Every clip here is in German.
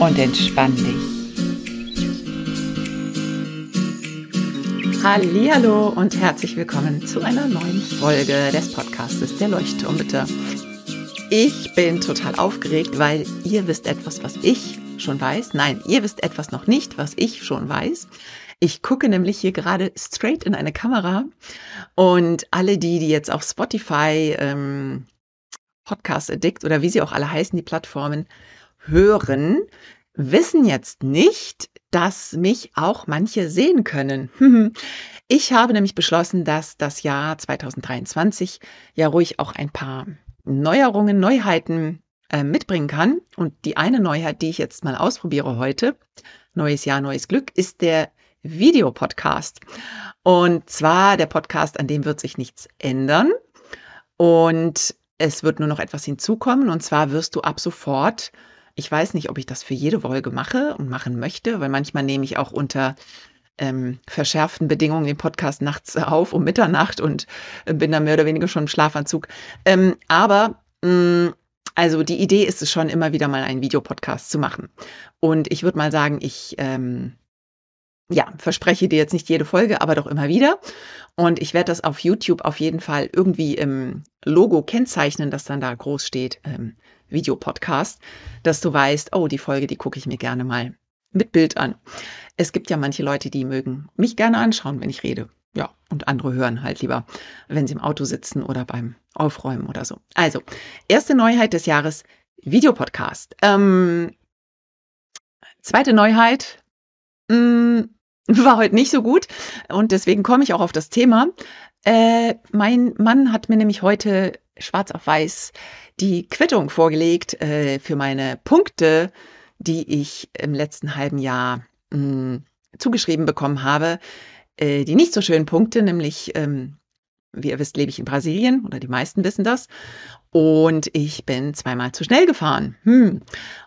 Und entspann dich. Hallo und herzlich willkommen zu einer neuen Folge des Podcastes der Leuchtturmbitte. Ich bin total aufgeregt, weil ihr wisst etwas, was ich schon weiß. Nein, ihr wisst etwas noch nicht, was ich schon weiß. Ich gucke nämlich hier gerade straight in eine Kamera und alle die, die jetzt auf Spotify, ähm, Podcast Addict oder wie sie auch alle heißen, die Plattformen hören, wissen jetzt nicht, dass mich auch manche sehen können. Ich habe nämlich beschlossen, dass das Jahr 2023 ja ruhig auch ein paar Neuerungen, Neuheiten äh, mitbringen kann. Und die eine Neuheit, die ich jetzt mal ausprobiere heute, neues Jahr, neues Glück, ist der Videopodcast. Und zwar der Podcast, an dem wird sich nichts ändern. Und es wird nur noch etwas hinzukommen. Und zwar wirst du ab sofort ich weiß nicht, ob ich das für jede Folge mache und machen möchte, weil manchmal nehme ich auch unter ähm, verschärften Bedingungen den Podcast nachts auf um Mitternacht und äh, bin dann mehr oder weniger schon im Schlafanzug. Ähm, aber mh, mm, also die Idee ist es schon, immer wieder mal einen Videopodcast zu machen. Und ich würde mal sagen, ich ähm, ja, verspreche dir jetzt nicht jede Folge, aber doch immer wieder. Und ich werde das auf YouTube auf jeden Fall irgendwie im Logo kennzeichnen, das dann da groß steht, ähm, Videopodcast, dass du weißt, oh, die Folge, die gucke ich mir gerne mal mit Bild an. Es gibt ja manche Leute, die mögen mich gerne anschauen, wenn ich rede. Ja, und andere hören halt lieber, wenn sie im Auto sitzen oder beim Aufräumen oder so. Also, erste Neuheit des Jahres, Videopodcast. Ähm, zweite Neuheit, mh, mm, war heute nicht so gut und deswegen komme ich auch auf das Thema. Äh, mein Mann hat mir nämlich heute schwarz auf weiß die Quittung vorgelegt äh, für meine Punkte, die ich im letzten halben Jahr mh, hm, zugeschrieben bekommen habe. Äh, die nicht so schönen Punkte, nämlich, ähm, wie ihr wisst, lebe ich in Brasilien oder die meisten wissen das. Und ich bin zweimal zu schnell gefahren. Hm.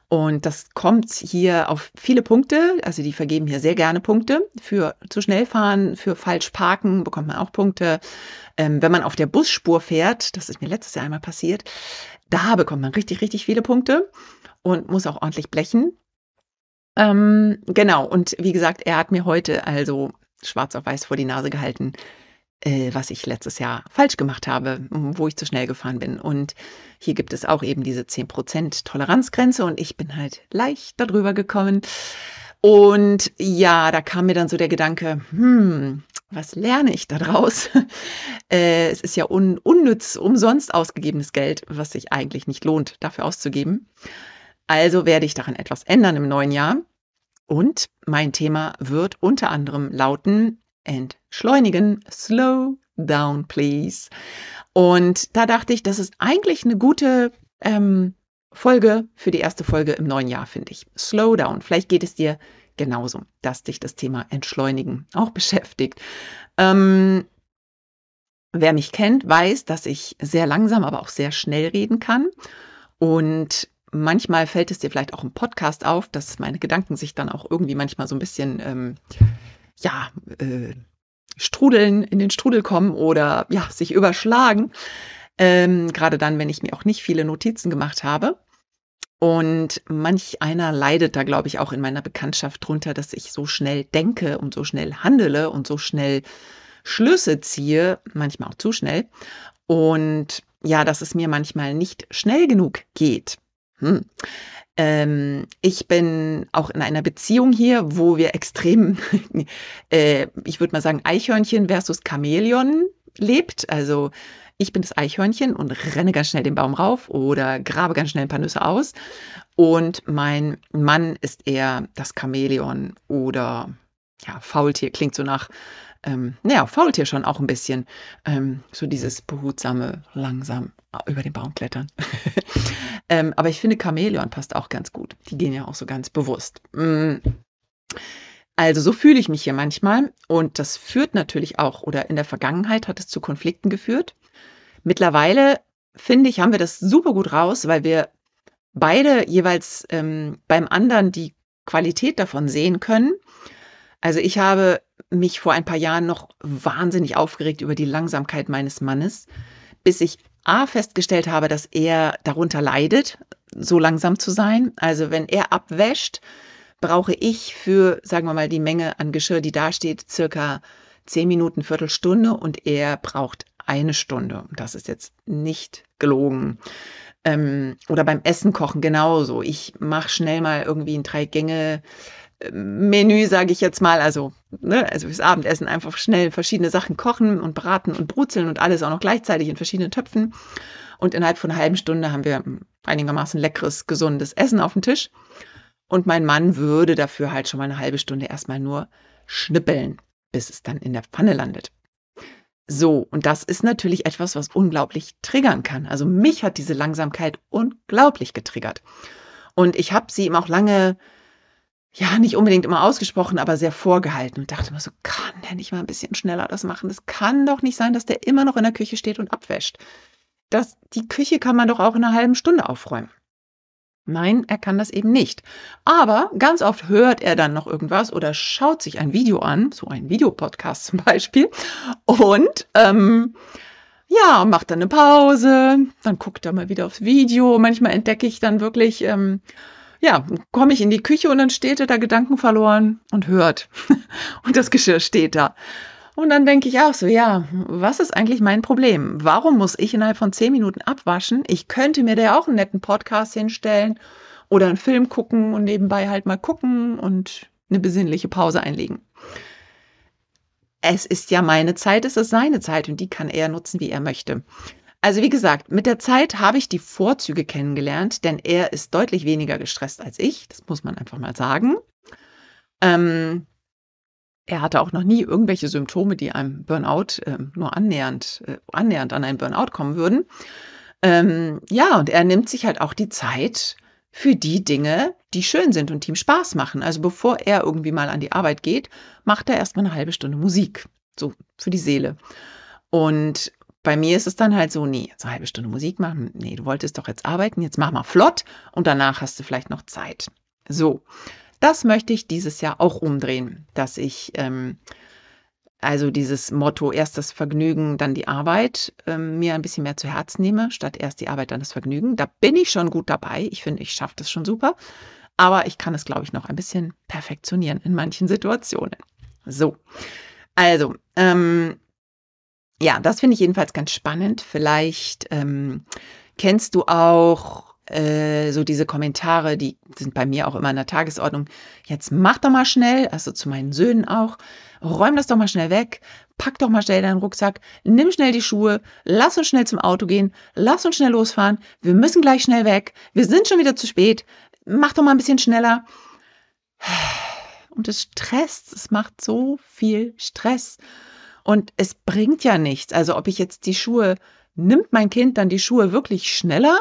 Und das kommt hier auf viele Punkte. Also die vergeben hier sehr gerne Punkte. Für zu schnell fahren, für falsch parken bekommt man auch Punkte. Ähm, wenn man auf der Busspur fährt, das ist mir letztes Jahr einmal passiert, da bekommt man richtig, richtig viele Punkte und muss auch ordentlich blechen. Ähm, genau, und wie gesagt, er hat mir heute also schwarz auf weiß vor die Nase gehalten, äh, was ich letztes Jahr falsch gemacht habe, wo ich zu schnell gefahren bin. Und hier gibt es auch eben diese 10% Toleranzgrenze und ich bin halt leicht darüber gekommen. Und ja, da kam mir dann so der Gedanke, hm, was lerne ich daraus? äh, es ist ja un unnütz, umsonst ausgegebenes Geld, was sich eigentlich nicht lohnt, dafür auszugeben. Also werde ich daran etwas ändern im neuen Jahr. Und mein Thema wird unter anderem lauten, entschleunigen. Slow down, please. Und da dachte ich, das ist eigentlich eine gute ähm, Folge für die erste Folge im neuen Jahr, finde ich. Slow down. Vielleicht geht es dir genauso, dass dich das Thema Entschleunigen auch beschäftigt. Ähm, wer mich kennt, weiß, dass ich sehr langsam, aber auch sehr schnell reden kann. Und manchmal fällt es dir vielleicht auch im Podcast auf, dass meine Gedanken sich dann auch irgendwie manchmal so ein bisschen ähm, ja, äh, strudeln, in den Strudel kommen oder ja, sich überschlagen. Ähm, Gerade dann, wenn ich mir auch nicht viele Notizen gemacht habe. Und manch einer leidet da, glaube ich, auch in meiner Bekanntschaft drunter, dass ich so schnell denke und so schnell handele und so schnell Schlüsse ziehe, manchmal auch zu schnell. Und ja, dass es mir manchmal nicht schnell genug geht. Hm. Ähm, ich bin auch in einer Beziehung hier, wo wir extrem, äh, ich würde mal sagen, Eichhörnchen versus Chamäleon lebt. Also ich bin das Eichhörnchen und renne ganz schnell den Baum rauf oder grabe ganz schnell ein paar Nüsse aus. Und mein Mann ist eher das Chamäleon oder ja, Faultier klingt so nach, ähm, naja, Faultier schon auch ein bisschen. Ähm, so dieses behutsame, langsam über den Baum klettern. ähm, aber ich finde, Chamäleon passt auch ganz gut. Die gehen ja auch so ganz bewusst. Mm. Also so fühle ich mich hier manchmal und das führt natürlich auch, oder in der Vergangenheit hat es zu Konflikten geführt. Mittlerweile, finde ich, haben wir das super gut raus, weil wir beide jeweils ähm, beim anderen die Qualität davon sehen können. Also ich habe mich vor ein paar Jahren noch wahnsinnig aufgeregt über die Langsamkeit meines Mannes, bis ich A festgestellt habe, dass er darunter leidet, so langsam zu sein. Also wenn er abwäscht, brauche ich für, sagen wir mal, die Menge an Geschirr, die da steht, circa zehn Minuten, Viertelstunde und er braucht eine Stunde. Das ist jetzt nicht gelogen. Ähm, oder beim Essen kochen genauso. Ich mache schnell mal irgendwie ein Drei-Gänge- Menü, sage ich jetzt mal, also, ne, also fürs Abendessen einfach schnell verschiedene Sachen kochen und braten und brutzeln und alles auch noch gleichzeitig in verschiedenen Töpfen. Und innerhalb von einer halben Stunde haben wir einigermaßen leckeres, gesundes Essen auf dem Tisch. Und mein Mann würde dafür halt schon mal eine halbe Stunde erstmal nur schnippeln, bis es dann in der Pfanne landet. So, und das ist natürlich etwas, was unglaublich triggern kann. Also mich hat diese Langsamkeit unglaublich getriggert. Und ich habe sie ihm auch lange, ja, nicht unbedingt immer ausgesprochen, aber sehr vorgehalten und dachte mir so, kann der nicht mal ein bisschen schneller das machen? Es kann doch nicht sein, dass der immer noch in der Küche steht und abwäscht. Das, die Küche kann man doch auch in einer halben Stunde aufräumen. Nein, er kann das eben nicht. Aber ganz oft hört er dann noch irgendwas oder schaut sich ein Video an, so ein Videopodcast zum Beispiel, und ähm, ja, macht dann eine Pause, dann guckt er mal wieder aufs Video. Manchmal entdecke ich dann wirklich, ähm, ja, komme ich in die Küche und dann steht er da Gedanken verloren und hört. und das Geschirr steht da. Und dann denke ich auch so, ja, was ist eigentlich mein Problem? Warum muss ich innerhalb von zehn Minuten abwaschen? Ich könnte mir da auch einen netten Podcast hinstellen oder einen Film gucken und nebenbei halt mal gucken und eine besinnliche Pause einlegen. Es ist ja meine Zeit, es ist seine Zeit und die kann er nutzen, wie er möchte. Also wie gesagt, mit der Zeit habe ich die Vorzüge kennengelernt, denn er ist deutlich weniger gestresst als ich, das muss man einfach mal sagen. Ähm, er hatte auch noch nie irgendwelche Symptome, die einem Burnout äh, nur annähernd, äh, annähernd an einen Burnout kommen würden. Ähm, ja, und er nimmt sich halt auch die Zeit für die Dinge, die schön sind und ihm Spaß machen. Also bevor er irgendwie mal an die Arbeit geht, macht er erstmal eine halbe Stunde Musik. So für die Seele. Und bei mir ist es dann halt so, nee, so eine halbe Stunde Musik machen, nee, du wolltest doch jetzt arbeiten, jetzt mach mal flott und danach hast du vielleicht noch Zeit. So, das möchte ich dieses Jahr auch umdrehen, dass ich ähm, also dieses Motto erst das Vergnügen, dann die Arbeit ähm, mir ein bisschen mehr zu Herzen nehme, statt erst die Arbeit, dann das Vergnügen. Da bin ich schon gut dabei. Ich finde, ich schaffe das schon super. Aber ich kann es, glaube ich, noch ein bisschen perfektionieren in manchen Situationen. So, also, ähm, ja, das finde ich jedenfalls ganz spannend. Vielleicht ähm, kennst du auch äh, so diese Kommentare, die sind bei mir auch immer in der Tagesordnung. Jetzt mach doch mal schnell, also zu meinen Söhnen auch, räum das doch mal schnell weg, pack doch mal schnell deinen Rucksack, nimm schnell die Schuhe, lass uns schnell zum Auto gehen, lass uns schnell losfahren, wir müssen gleich schnell weg, wir sind schon wieder zu spät, mach doch mal ein bisschen schneller. Und es stresst, es macht so viel Stress. Und es bringt ja nichts. Also ob ich jetzt die Schuhe, nimmt mein Kind dann die Schuhe wirklich schneller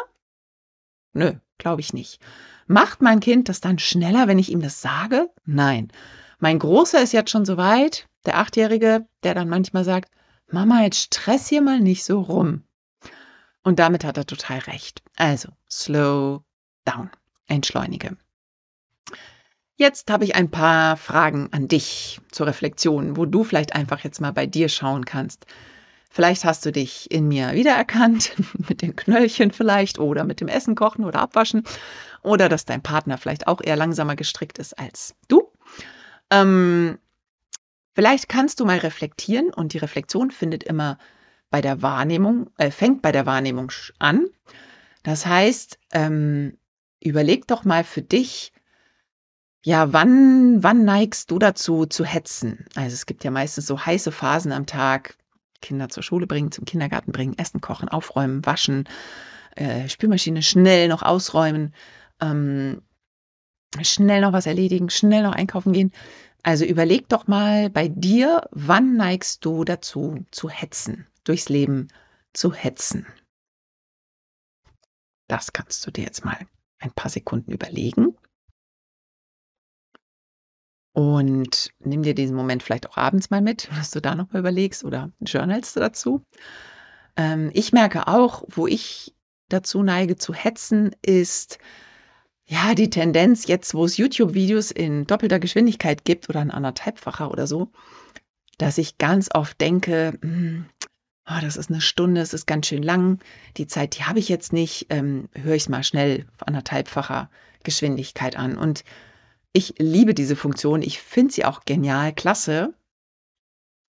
Nö, glaube ich nicht. Macht mein Kind das dann schneller, wenn ich ihm das sage? Nein. Mein Großer ist jetzt schon so weit, der Achtjährige, der dann manchmal sagt, Mama, jetzt stress hier mal nicht so rum. Und damit hat er total recht. Also, slow down. Entschleunige. Jetzt habe ich ein paar Fragen an dich zur Reflexion, wo du vielleicht einfach jetzt mal bei dir schauen kannst. Vielleicht hast du dich in mir wiedererkannt, mit den Knöllchen vielleicht oder mit dem Essen kochen oder abwaschen oder dass dein Partner vielleicht auch eher langsamer gestrickt ist als du. Ähm, vielleicht kannst du mal reflektieren und die Reflexion findet immer bei der Wahrnehmung, äh, fängt bei der Wahrnehmung an. Das heißt, ähm, überleg doch mal für dich, ja, wann, wann neigst du dazu zu hetzen? Also es gibt ja meistens so heiße Phasen am Tag, Kinder zur Schule bringen, zum Kindergarten bringen, Essen kochen, aufräumen, waschen, äh, Spülmaschine schnell noch ausräumen, ähm, schnell noch was erledigen, schnell noch einkaufen gehen. Also überleg doch mal bei dir, wann neigst du dazu zu hetzen, durchs Leben zu hetzen? Das kannst du dir jetzt mal ein paar Sekunden überlegen. Und nimm dir diesen Moment vielleicht auch abends mal mit, dass du da nochmal überlegst oder journalst dazu. Ähm, ich merke auch, wo ich dazu neige zu hetzen, ist ja die Tendenz, jetzt wo es YouTube-Videos in doppelter Geschwindigkeit gibt oder in anderthalbfacher oder so, dass ich ganz oft denke, hm, oh, das ist eine Stunde, es ist ganz schön lang, die Zeit, die habe ich jetzt nicht, ähm, höre ich es mal schnell anderthalbfacher Geschwindigkeit an. Und ich liebe diese Funktion, ich finde sie auch genial, klasse.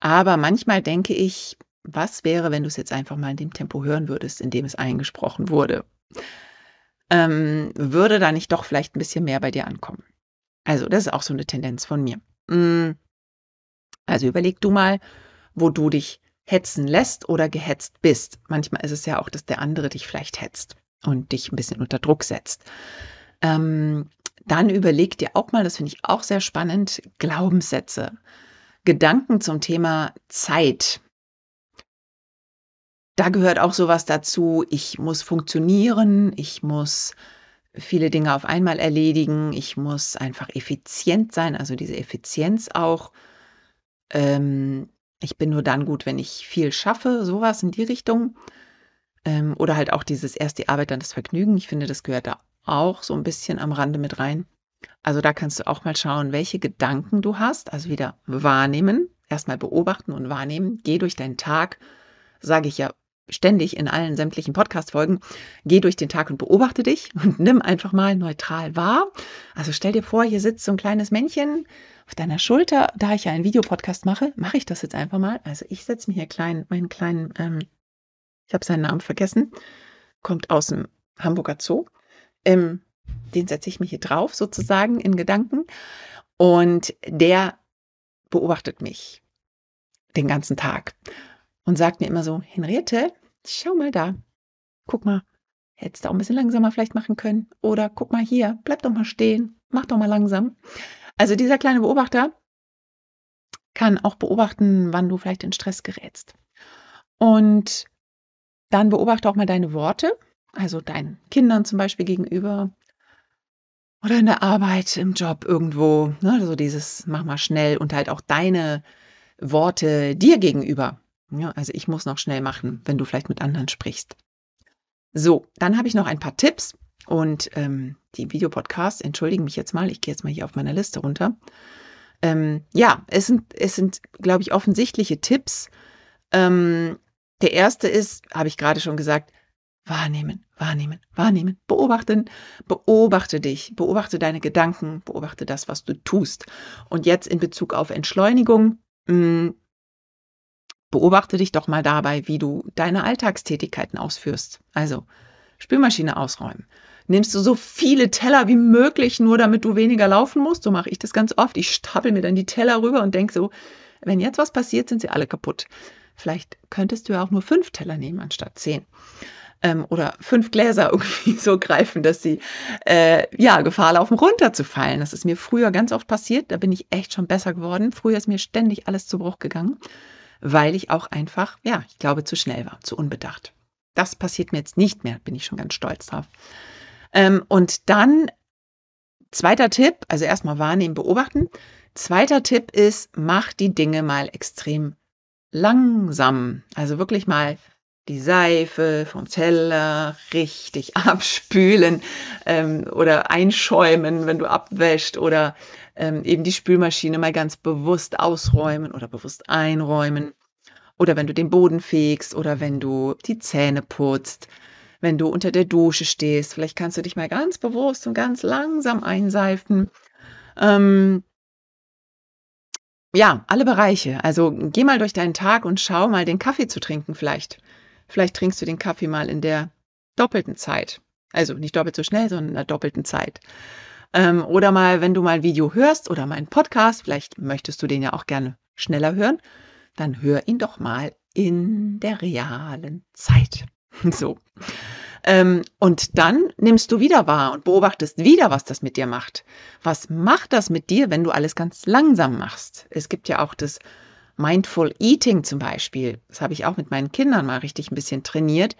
Aber manchmal denke ich, was wäre, wenn du es jetzt einfach mal in dem Tempo hören würdest, in dem es eingesprochen wurde? Ähm, würde da nicht doch vielleicht ein bisschen mehr bei dir ankommen? Also, das ist auch so eine Tendenz von mir. Hm. Also überleg du mal, wo du dich hetzen lässt oder gehetzt bist. Manchmal ist es ja auch, dass der andere dich vielleicht hetzt und dich ein bisschen unter Druck setzt. Ähm, dann überleg dir auch mal, das finde ich auch sehr spannend, Glaubenssätze. Gedanken zum Thema Zeit. Da gehört auch sowas dazu, ich muss funktionieren, ich muss viele Dinge auf einmal erledigen, ich muss einfach effizient sein, also diese Effizienz auch. Ähm, ich bin nur dann gut, wenn ich viel schaffe, sowas in die Richtung. Ähm, oder halt auch dieses erst die Arbeit, dann das Vergnügen. Ich finde, das gehört da auch so ein bisschen am Rande mit rein. Also da kannst du auch mal schauen, welche Gedanken du hast. Also wieder wahrnehmen, erstmal beobachten und wahrnehmen. Geh durch deinen Tag, sage ich ja ständig in allen sämtlichen Podcast-Folgen, geh durch den Tag und beobachte dich und nimm einfach mal neutral wahr. Also stell dir vor, hier sitzt so ein kleines Männchen auf deiner Schulter. Da ich ja einen Videopodcast mache, mache ich das jetzt einfach mal. Also ich setze mir hier klein, meinen kleinen, ähm, ich habe seinen Namen vergessen, kommt aus dem Hamburger Zoo. Ähm, den setze ich mir hier drauf, sozusagen in Gedanken. Und der beobachtet mich den ganzen Tag und sagt mir immer so, Henriette, schau mal da, guck mal, hättest du auch ein bisschen langsamer vielleicht machen können. Oder guck mal hier, bleib doch mal stehen, mach doch mal langsam. Also dieser kleine Beobachter kann auch beobachten, wann du vielleicht in Stress gerätst. Und dann beobachte auch mal deine Worte, also deinen Kindern zum Beispiel gegenüber oder in der Arbeit, im Job irgendwo. Ne? So dieses mach mal schnell und halt auch deine Worte dir gegenüber. Ja, also ich muss noch schnell machen, wenn du vielleicht mit anderen sprichst. So, dann habe ich noch ein paar Tipps und ähm, die Videopodcasts, entschuldigen mich jetzt mal, ich gehe jetzt mal hier auf meiner Liste runter. Ähm, ja, es sind, es sind, glaube ich, offensichtliche Tipps. Ähm, der erste ist, habe ich gerade schon gesagt, wahrnehmen, wahrnehmen, wahrnehmen, beobachten, beobachte dich, beobachte deine Gedanken, beobachte das, was du tust. Und jetzt in Bezug auf Entschleunigung, mh, hm, beobachte dich doch mal dabei, wie du deine Alltagstätigkeiten ausführst. Also Spülmaschine ausräumen. Nimmst du so viele Teller wie möglich, nur damit du weniger laufen musst? So mache ich das ganz oft. Ich stapel mir dann die Teller rüber und denke so, wenn jetzt was passiert, sind sie alle kaputt. Vielleicht könntest du ja auch nur fünf Teller nehmen anstatt zehn ähm, oder fünf Gläser irgendwie so greifen, dass sie äh, ja Gefahr laufen, runterzufallen. Das ist mir früher ganz oft passiert. Da bin ich echt schon besser geworden. Früher ist mir ständig alles zu Bruch gegangen, weil ich auch einfach, ja, ich glaube, zu schnell war, zu unbedacht. Das passiert mir jetzt nicht mehr, bin ich schon ganz stolz drauf. Ähm, und dann zweiter Tipp, also erstmal wahrnehmen, beobachten. Zweiter Tipp ist, mach die Dinge mal extrem langsam. Also wirklich mal die Seife vom Teller richtig abspülen ähm, oder einschäumen, wenn du abwäscht oder ähm, eben die Spülmaschine mal ganz bewusst ausräumen oder bewusst einräumen oder wenn du den Boden fegst oder wenn du die Zähne putzt, wenn du unter der Dusche stehst, vielleicht kannst du dich mal ganz bewusst und ganz langsam einseifen. Ähm, ja, alle Bereiche. Also geh mal durch deinen Tag und schau mal den Kaffee zu trinken vielleicht. Vielleicht trinkst du den Kaffee mal in der doppelten Zeit. Also nicht doppelt so schnell, sondern in der doppelten Zeit. Ähm, oder mal, wenn du mal ein Video hörst oder mal einen Podcast, vielleicht möchtest du den ja auch gerne schneller hören, dann hör ihn doch mal in der realen Zeit. So. Ähm, und dann nimmst du wieder wahr und beobachtest wieder, was das mit dir macht. Was macht das mit dir, wenn du alles ganz langsam machst? Es gibt ja auch das Mindful Eating zum Beispiel, das habe ich auch mit meinen Kindern mal richtig ein bisschen trainiert,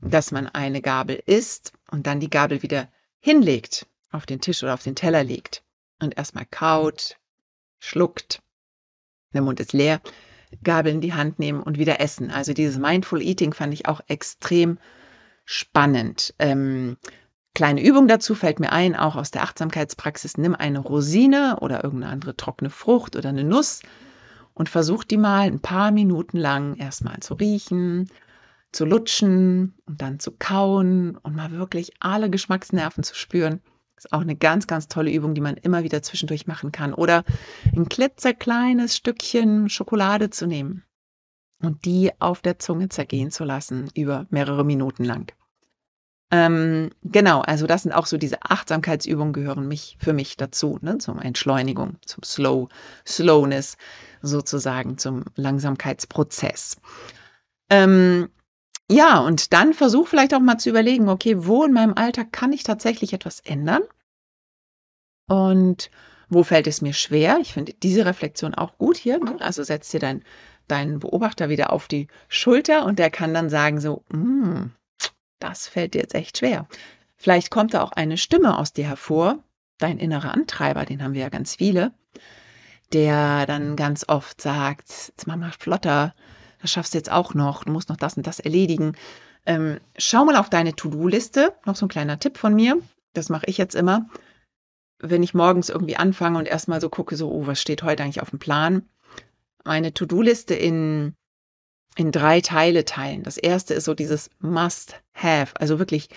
dass man eine Gabel isst und dann die Gabel wieder hinlegt, auf den Tisch oder auf den Teller legt und erstmal kaut, schluckt, der Mund ist leer, Gabel in die Hand nehmen und wieder essen. Also dieses Mindful Eating fand ich auch extrem spannend. Ähm, kleine Übung dazu fällt mir ein, auch aus der Achtsamkeitspraxis. Nimm eine Rosine oder irgendeine andere trockene Frucht oder eine Nuss und versuch die mal ein paar Minuten lang erstmal zu riechen, zu lutschen und dann zu kauen und mal wirklich alle Geschmacksnerven zu spüren. Ist auch eine ganz, ganz tolle Übung, die man immer wieder zwischendurch machen kann. Oder ein klitzekleines Stückchen Schokolade zu nehmen und die auf der Zunge zergehen zu lassen über mehrere Minuten lang. Ähm, genau, also das sind auch so diese Achtsamkeitsübungen gehören mich für mich dazu, ne, zum Entschleunigung, zum Slow, Slowness sozusagen, zum Langsamkeitsprozess. Ähm, ja, und dann versuch vielleicht auch mal zu überlegen, okay, wo in meinem Alltag kann ich tatsächlich etwas ändern? Und wo fällt es mir schwer? Ich finde diese Reflexion auch gut hier. Ne? Also setz dir dein, deinen Beobachter wieder auf die Schulter und der kann dann sagen so, mm, das fällt dir jetzt echt schwer. Vielleicht kommt da auch eine Stimme aus dir hervor, dein innerer Antreiber, den haben wir ja ganz viele, der dann ganz oft sagt, jetzt mach mal flotter, das schaffst du jetzt auch noch, du musst noch das und das erledigen. Ähm, schau mal auf deine To-Do-Liste, noch so ein kleiner Tipp von mir, das mache ich jetzt immer, wenn ich morgens irgendwie anfange und erstmal so gucke, so, oh, was steht heute eigentlich auf dem Plan? Meine To-Do-Liste in, in drei Teile teilen. Das erste ist so dieses Must-Have, also wirklich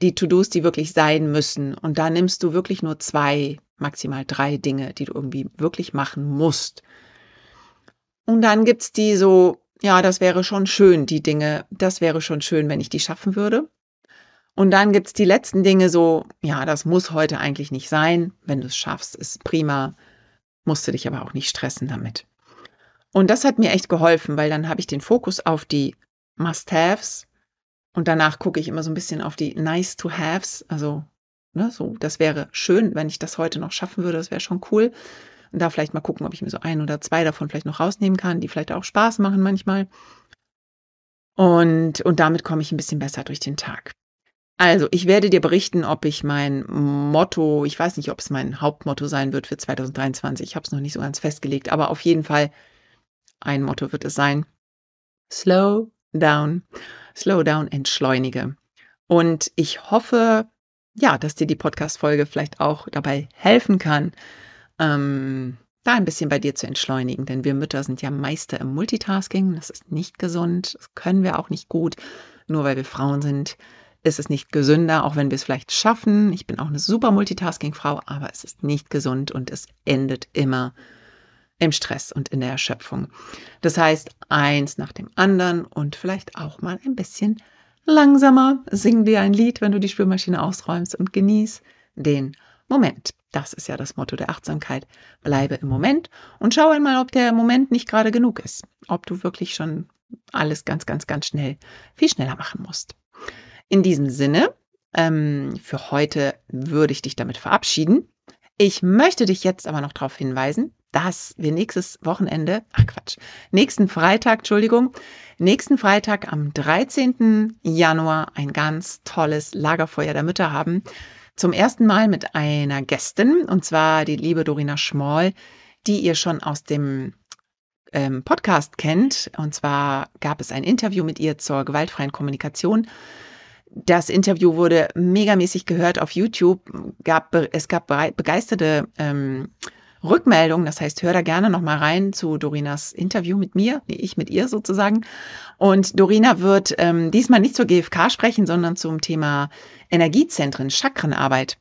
die To-Dos, die wirklich sein müssen. Und da nimmst du wirklich nur zwei, maximal drei Dinge, die du irgendwie wirklich machen musst. Und dann gibt's die so, ja, das wäre schon schön, die Dinge, das wäre schon schön, wenn ich die schaffen würde. Und dann gibt's die letzten Dinge so, ja, das muss heute eigentlich nicht sein. Wenn du es schaffst, ist prima. Musst du dich aber auch nicht stressen damit. Und das hat mir echt geholfen, weil dann habe ich den Fokus auf die Must-Haves und danach gucke ich immer so ein bisschen auf die Nice-to-Haves. Also, ne, so, das wäre schön, wenn ich das heute noch schaffen würde, das wäre schon cool. Und da vielleicht mal gucken, ob ich mir so ein oder zwei davon vielleicht noch rausnehmen kann, die vielleicht auch Spaß machen manchmal. Und, und damit komme ich ein bisschen besser durch den Tag. Also, ich werde dir berichten, ob ich mein Motto, ich weiß nicht, ob es mein Hauptmotto sein wird für 2023. Ich habe es noch nicht so ganz festgelegt, aber auf jeden Fall ein Motto wird es sein. Slow down, slow down, entschleunige. Und ich hoffe, ja, dass dir die Podcast-Folge vielleicht auch dabei helfen kann, ähm, da ein bisschen bei dir zu entschleunigen. Denn wir Mütter sind ja Meister im Multitasking. Das ist nicht gesund. Das können wir auch nicht gut. Nur weil wir Frauen sind, ist es nicht gesünder, auch wenn wir es vielleicht schaffen. Ich bin auch eine super Multitasking-Frau, aber es ist nicht gesund und es endet immer im Stress und in der Erschöpfung. Das heißt, eins nach dem anderen und vielleicht auch mal ein bisschen langsamer. Sing dir ein Lied, wenn du die Spülmaschine ausräumst und genieß den Moment. Das ist ja das Motto der Achtsamkeit. Bleibe im Moment und schau einmal, ob der Moment nicht gerade genug ist. Ob du wirklich schon alles ganz, ganz, ganz schnell, viel schneller machen musst. In diesem Sinne, ähm, für heute würde ich dich damit verabschieden. Ich möchte dich jetzt aber noch darauf hinweisen, dass wir nächstes Wochenende, ach Quatsch, nächsten Freitag, Entschuldigung, nächsten Freitag am 13. Januar ein ganz tolles Lagerfeuer der Mütter haben zum ersten Mal mit einer Gästin, und zwar die liebe Dorina Schmoll, die ihr schon aus dem ähm, Podcast kennt. Und zwar gab es ein Interview mit ihr zur gewaltfreien Kommunikation. Das Interview wurde megamäßig gehört auf YouTube. Gab, es gab begeisterte ähm, Rückmeldungen. Das heißt, hör da gerne noch mal rein zu Dorinas Interview mit mir, nee, ich mit ihr sozusagen. Und Dorina wird ähm, diesmal nicht zur GfK sprechen, sondern zum Thema Energiezentren, Chakrenarbeit.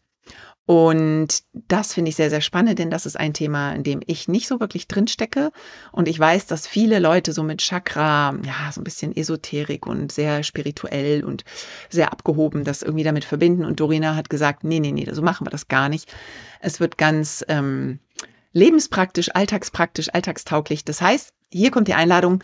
Und das finde ich sehr, sehr spannend, denn das ist ein Thema, in dem ich nicht so wirklich drin stecke. Und ich weiß, dass viele Leute so mit Chakra, ja, so ein bisschen Esoterik und sehr spirituell und sehr abgehoben das irgendwie damit verbinden. Und Dorina hat gesagt, nee, nee, nee, so machen wir das gar nicht. Es wird ganz ähm, lebenspraktisch, alltagspraktisch, alltagstauglich. Das heißt, hier kommt die Einladung,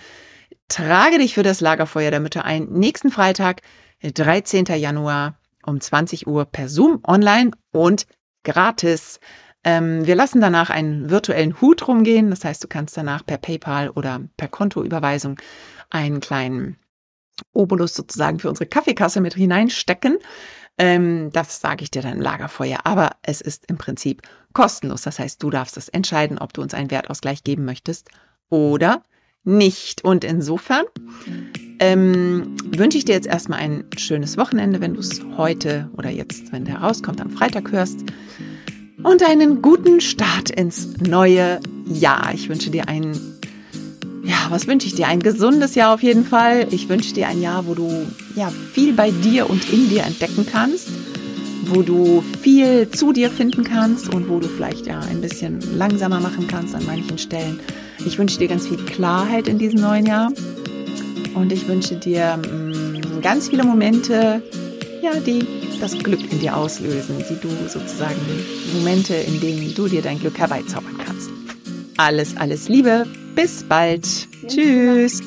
trage dich für das Lagerfeuer der Mütter ein. Nächsten Freitag, 13. Januar um 20 Uhr per Zoom online und gratis. Ähm, wir lassen danach einen virtuellen Hut rumgehen. Das heißt, du kannst danach per PayPal oder per Kontoüberweisung einen kleinen Obolus sozusagen für unsere Kaffeekasse mit hineinstecken. Ähm, das sage ich dir dann im Lagerfeuer. Aber es ist im Prinzip kostenlos. Das heißt, du darfst es entscheiden, ob du uns einen Wertausgleich geben möchtest oder nicht. Und insofern ähm, wünsche ich dir jetzt erstmal ein schönes Wochenende, wenn du es heute oder jetzt, wenn der rauskommt, am Freitag hörst. Und einen guten Start ins neue Jahr. Ich wünsche dir ein, ja, was wünsche ich dir? Ein gesundes Jahr auf jeden Fall. Ich wünsche dir ein Jahr, wo du ja viel bei dir und in dir entdecken kannst, wo du viel zu dir finden kannst und wo du vielleicht ja ein bisschen langsamer machen kannst an manchen Stellen. Ich wünsche dir ganz viel Klarheit in diesem neuen Jahr und ich wünsche dir mh, mm, ganz viele Momente, ja, die das Glück in dir auslösen, die du sozusagen Momente, in denen du dir dein Glück herbeizaubern kannst. Alles, alles Liebe. Bis bald. Tschüss.